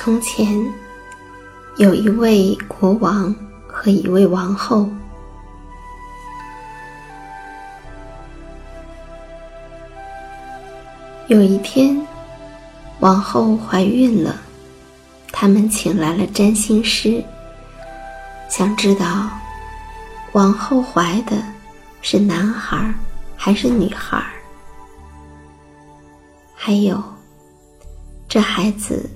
从前，有一位国王和一位王后。有一天，王后怀孕了，他们请来了占星师，想知道王后怀的是男孩还是女孩，还有这孩子。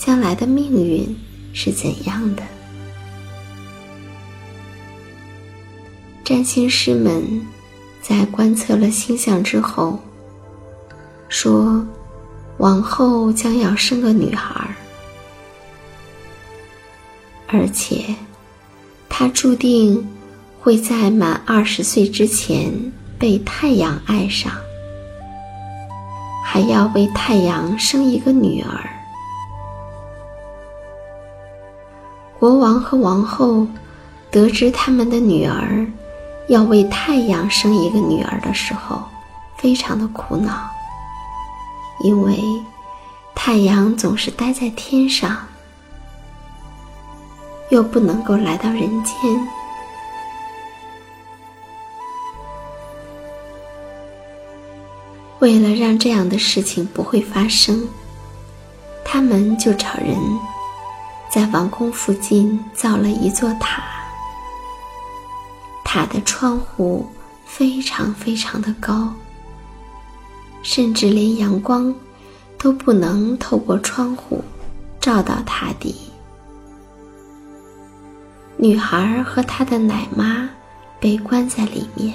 将来的命运是怎样的？占星师们在观测了星象之后，说往后将要生个女孩，而且她注定会在满二十岁之前被太阳爱上，还要为太阳生一个女儿。国王和王后得知他们的女儿要为太阳生一个女儿的时候，非常的苦恼，因为太阳总是待在天上，又不能够来到人间。为了让这样的事情不会发生，他们就找人。在王宫附近造了一座塔，塔的窗户非常非常的高，甚至连阳光都不能透过窗户照到塔底。女孩和她的奶妈被关在里面，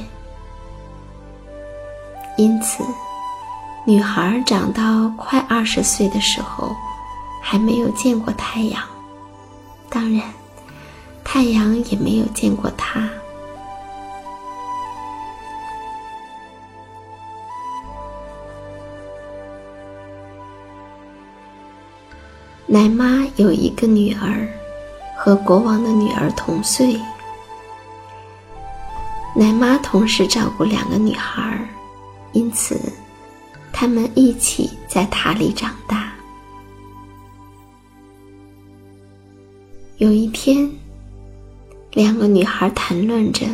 因此，女孩长到快二十岁的时候，还没有见过太阳。当然，太阳也没有见过他。奶妈有一个女儿，和国王的女儿同岁。奶妈同时照顾两个女孩，因此他们一起在塔里长大。有一天，两个女孩谈论着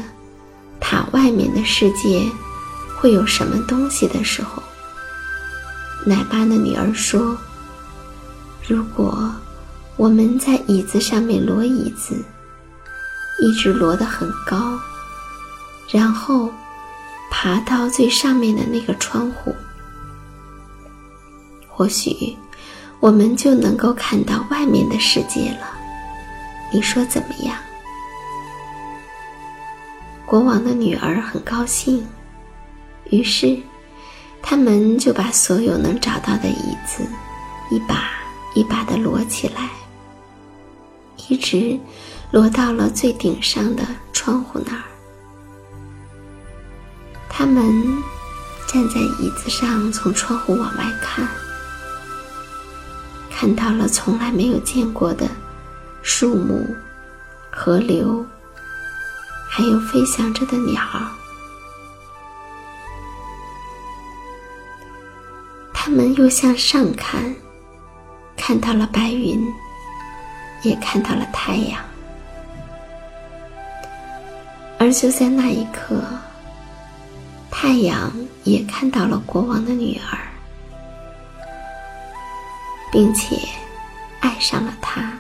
塔外面的世界会有什么东西的时候，奶爸的女儿说。如果我们在椅子上面摞椅子，一直摞得很高，然后爬到最上面的那个窗户，或许我们就能够看到外面的世界了。你说怎么样？国王的女儿很高兴，于是他们就把所有能找到的椅子一把。一把的摞起来，一直摞到了最顶上的窗户那儿。他们站在椅子上，从窗户往外看，看到了从来没有见过的树木、河流，还有飞翔着的鸟儿。他们又向上看。看到了白云，也看到了太阳，而就在那一刻，太阳也看到了国王的女儿，并且爱上了她。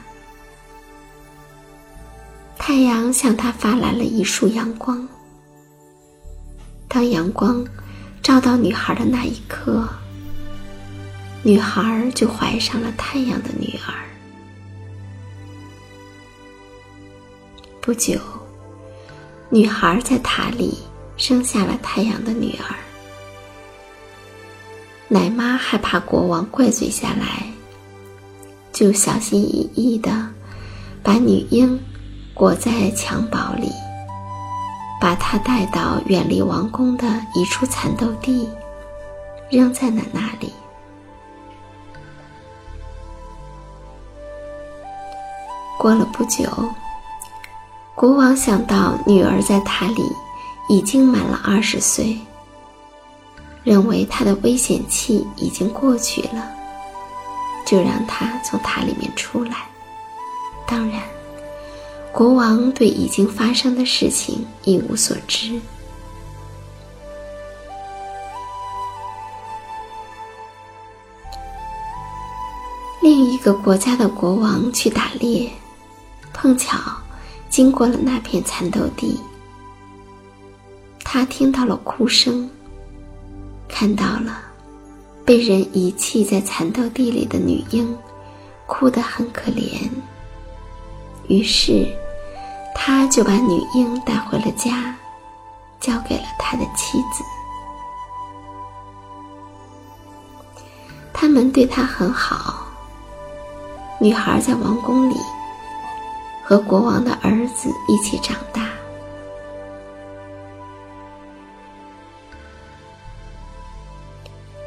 太阳向他发来了一束阳光。当阳光照到女孩的那一刻。女孩就怀上了太阳的女儿。不久，女孩在塔里生下了太阳的女儿。奶妈害怕国王怪罪下来，就小心翼翼的把女婴裹在襁褓里，把她带到远离王宫的一处蚕豆地，扔在了那里。过了不久，国王想到女儿在塔里已经满了二十岁，认为她的危险期已经过去了，就让她从塔里面出来。当然，国王对已经发生的事情一无所知。另一个国家的国王去打猎。碰巧经过了那片蚕豆地，他听到了哭声，看到了被人遗弃在蚕豆地里的女婴，哭得很可怜。于是，他就把女婴带回了家，交给了他的妻子。他们对他很好。女孩在王宫里。和国王的儿子一起长大。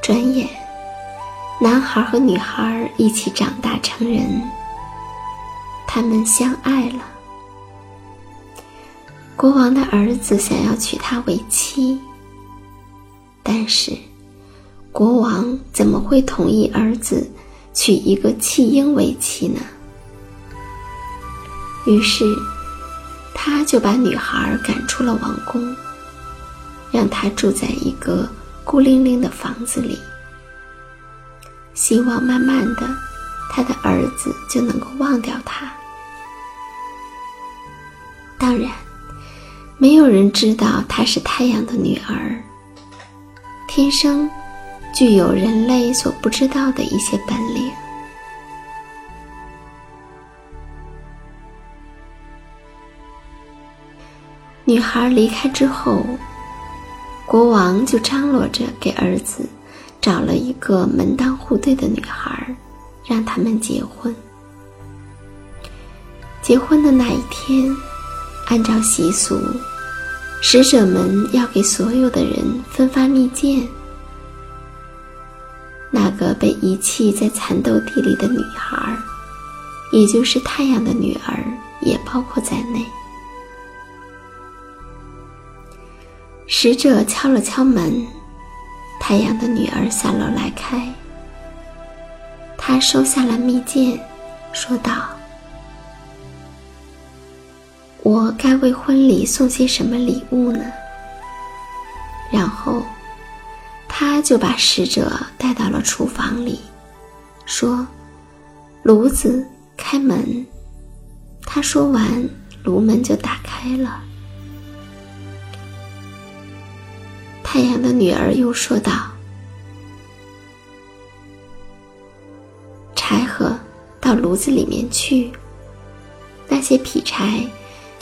转眼，男孩和女孩一起长大成人，他们相爱了。国王的儿子想要娶她为妻，但是国王怎么会同意儿子娶一个弃婴为妻呢？于是，他就把女孩赶出了王宫，让她住在一个孤零零的房子里，希望慢慢的，他的儿子就能够忘掉她。当然，没有人知道她是太阳的女儿，天生具有人类所不知道的一些本领。女孩离开之后，国王就张罗着给儿子找了一个门当户对的女孩，让他们结婚。结婚的那一天，按照习俗，使者们要给所有的人分发蜜饯。那个被遗弃在蚕豆地里的女孩，也就是太阳的女儿，也包括在内。使者敲了敲门，太阳的女儿下楼来开。她收下了蜜饯，说道：“我该为婚礼送些什么礼物呢？”然后，他就把使者带到了厨房里，说：“炉子，开门。”他说完，炉门就打开了。太阳的女儿又说道：“柴禾到炉子里面去。”那些劈柴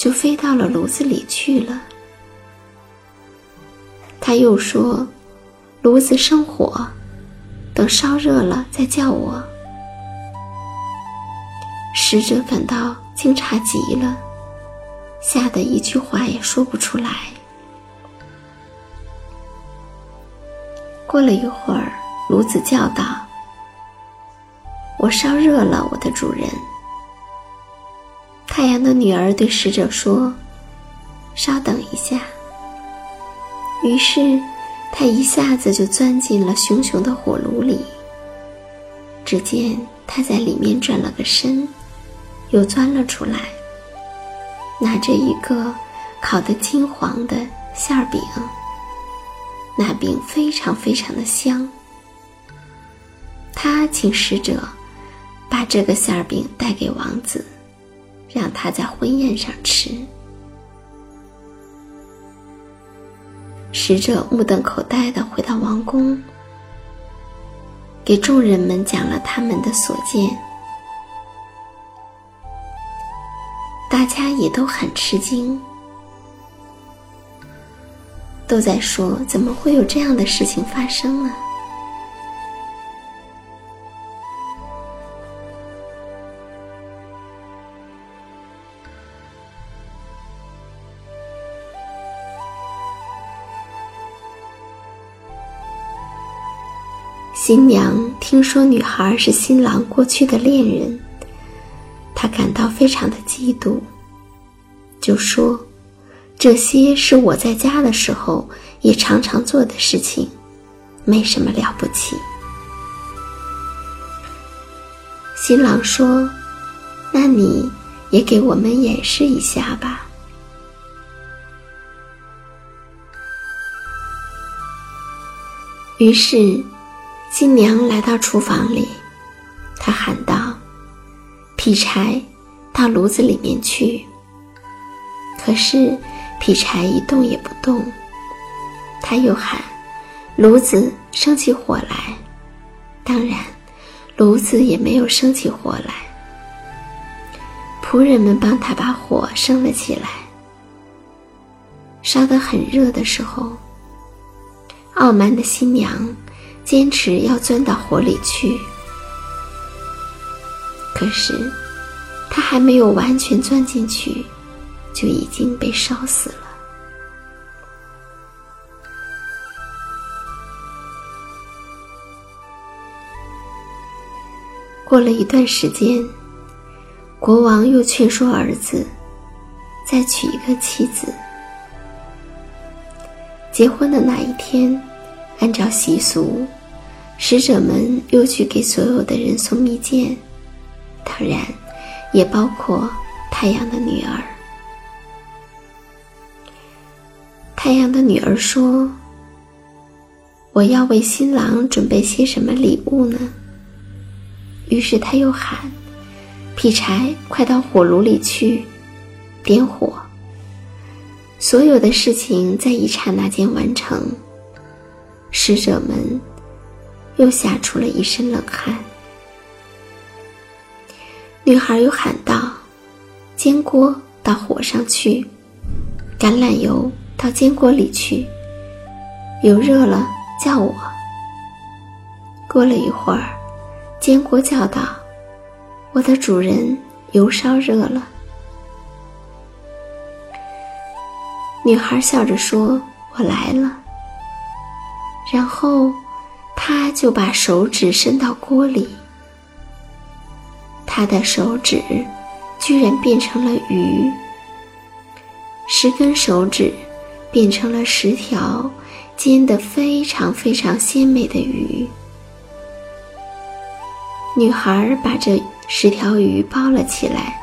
就飞到了炉子里去了。他又说：“炉子生火，等烧热了再叫我。”使者感到惊诧极了，吓得一句话也说不出来。过了一会儿，炉子叫道：“我烧热了，我的主人。”太阳的女儿对使者说：“稍等一下。”于是，他一下子就钻进了熊熊的火炉里。只见他在里面转了个身，又钻了出来，拿着一个烤得金黄的馅儿饼。那饼非常非常的香。他请使者把这个馅儿饼带给王子，让他在婚宴上吃。使者目瞪口呆的回到王宫，给众人们讲了他们的所见，大家也都很吃惊，都在说：怎么会有这样的事情发生呢？新娘听说女孩是新郎过去的恋人，她感到非常的嫉妒，就说：“这些是我在家的时候也常常做的事情，没什么了不起。”新郎说：“那你也给我们演示一下吧。”于是。新娘来到厨房里，她喊道：“劈柴，到炉子里面去。”可是劈柴一动也不动。她又喊：“炉子，生起火来。”当然，炉子也没有生起火来。仆人们帮她把火升了起来。烧得很热的时候，傲慢的新娘。坚持要钻到火里去，可是他还没有完全钻进去，就已经被烧死了。过了一段时间，国王又劝说儿子再娶一个妻子。结婚的那一天。按照习俗，使者们又去给所有的人送蜜饯，当然，也包括太阳的女儿。太阳的女儿说：“我要为新郎准备些什么礼物呢？”于是他又喊：“劈柴，快到火炉里去，点火。”所有的事情在一刹那间完成。使者们又吓出了一身冷汗。女孩又喊道：“煎锅到火上去，橄榄油到煎锅里去，油热了叫我。”过了一会儿，煎锅叫道：“我的主人，油烧热了。”女孩笑着说：“我来了。”然后，他就把手指伸到锅里。他的手指居然变成了鱼，十根手指变成了十条煎得非常非常鲜美的鱼。女孩把这十条鱼包了起来，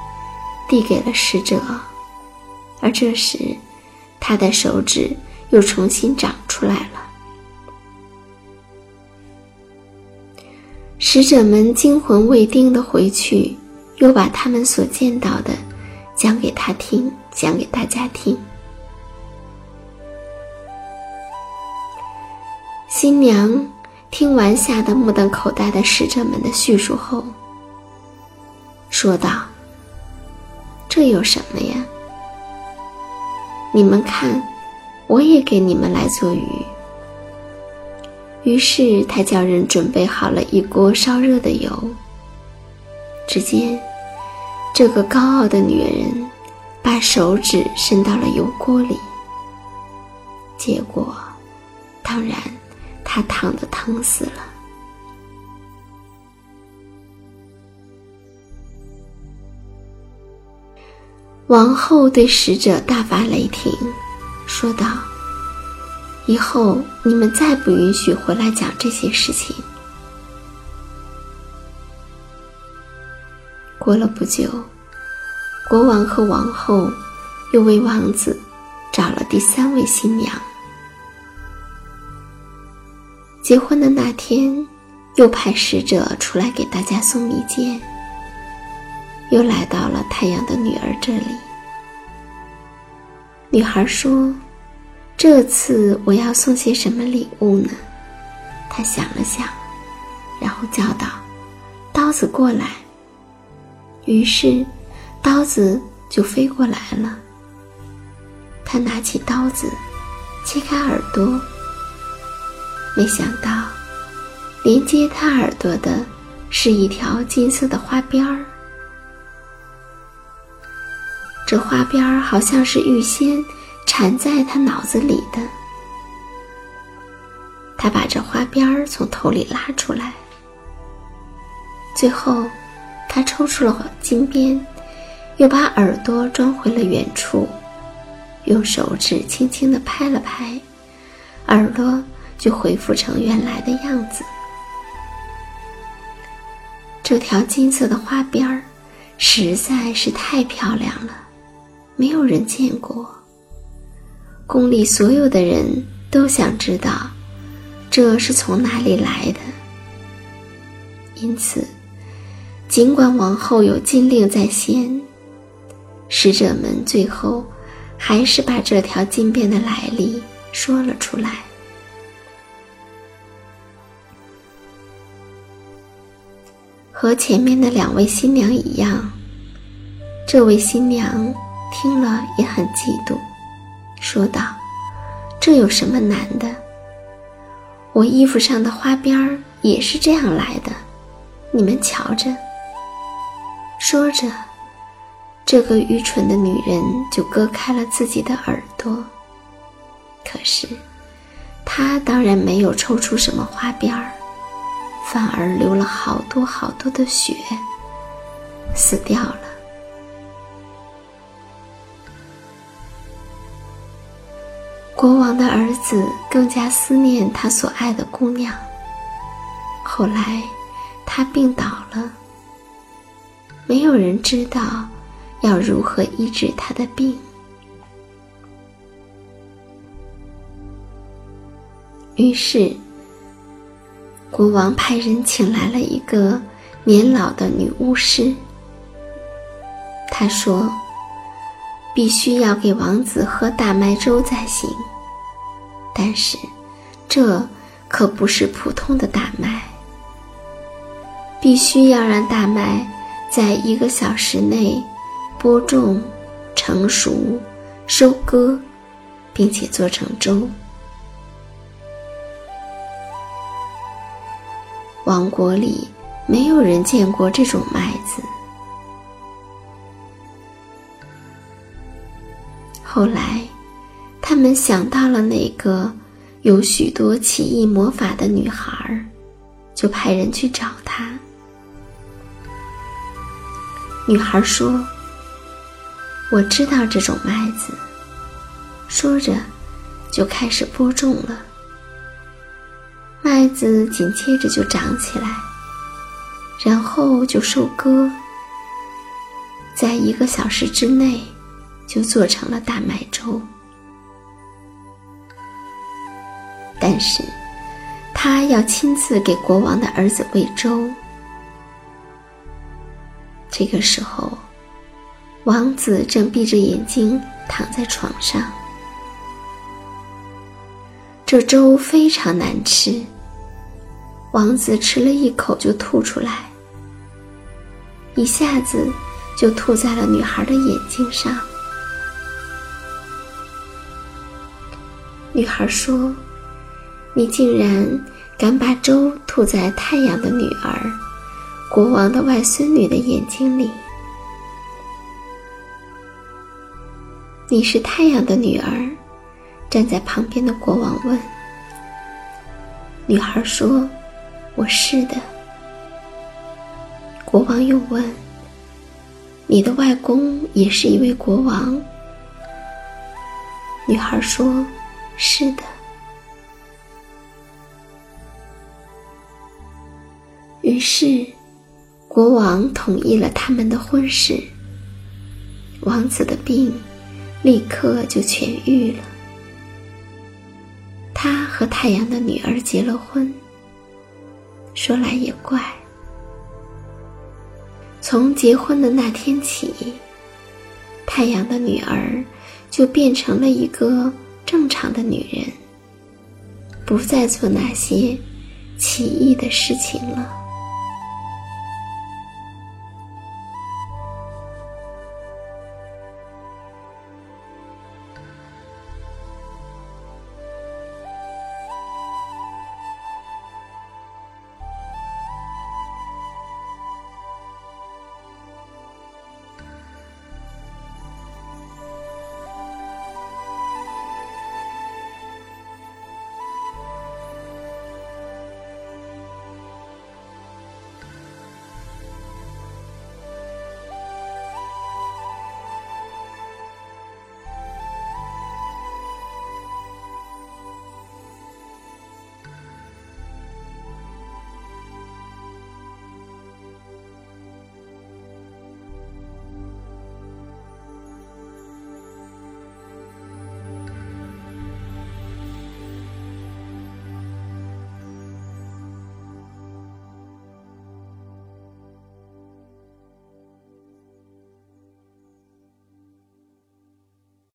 递给了使者，而这时，他的手指又重新长出来了。使者们惊魂未定的回去，又把他们所见到的讲给他听，讲给大家听。新娘听完吓得目瞪口呆的使者们的叙述后，说道：“这有什么呀？你们看，我也给你们来做鱼。”于是他叫人准备好了一锅烧热的油。只见这个高傲的女人把手指伸到了油锅里，结果，当然，她烫得疼死了。王后对使者大发雷霆，说道。以后你们再不允许回来讲这些事情。过了不久，国王和王后又为王子找了第三位新娘。结婚的那天，又派使者出来给大家送蜜饯，又来到了太阳的女儿这里。女孩说。这次我要送些什么礼物呢？他想了想，然后叫道：“刀子过来。”于是，刀子就飞过来了。他拿起刀子，切开耳朵，没想到，连接他耳朵的是一条金色的花边儿。这花边儿好像是预先。缠在他脑子里的，他把这花边儿从头里拉出来，最后，他抽出了金边，又把耳朵装回了原处，用手指轻轻地拍了拍，耳朵就恢复成原来的样子。这条金色的花边儿实在是太漂亮了，没有人见过。宫里所有的人都想知道，这是从哪里来的。因此，尽管王后有禁令在先，使者们最后还是把这条金鞭的来历说了出来。和前面的两位新娘一样，这位新娘听了也很嫉妒。说道：“这有什么难的？我衣服上的花边儿也是这样来的，你们瞧着。”说着，这个愚蠢的女人就割开了自己的耳朵。可是，她当然没有抽出什么花边儿，反而流了好多好多的血，死掉了。的儿子更加思念他所爱的姑娘。后来，他病倒了，没有人知道要如何医治他的病。于是，国王派人请来了一个年老的女巫师。他说。必须要给王子喝大麦粥才行，但是，这可不是普通的大麦。必须要让大麦在一个小时内播种、成熟、收割，并且做成粥。王国里没有人见过这种麦子。后来，他们想到了那个有许多奇异魔法的女孩，就派人去找她。女孩说：“我知道这种麦子。”说着，就开始播种了。麦子紧接着就长起来，然后就收割，在一个小时之内，就做成了大麦粥。但是，他要亲自给国王的儿子喂粥。这个时候，王子正闭着眼睛躺在床上。这粥非常难吃，王子吃了一口就吐出来，一下子就吐在了女孩的眼睛上。女孩说：“你竟然敢把粥吐在太阳的女儿、国王的外孙女的眼睛里？你是太阳的女儿。”站在旁边的国王问：“女孩说，我是的。”国王又问：“你的外公也是一位国王？”女孩说：“是的。”于是，国王同意了他们的婚事。王子的病立刻就痊愈了。他和太阳的女儿结了婚。说来也怪，从结婚的那天起，太阳的女儿就变成了一个正常的女人，不再做那些奇异的事情了。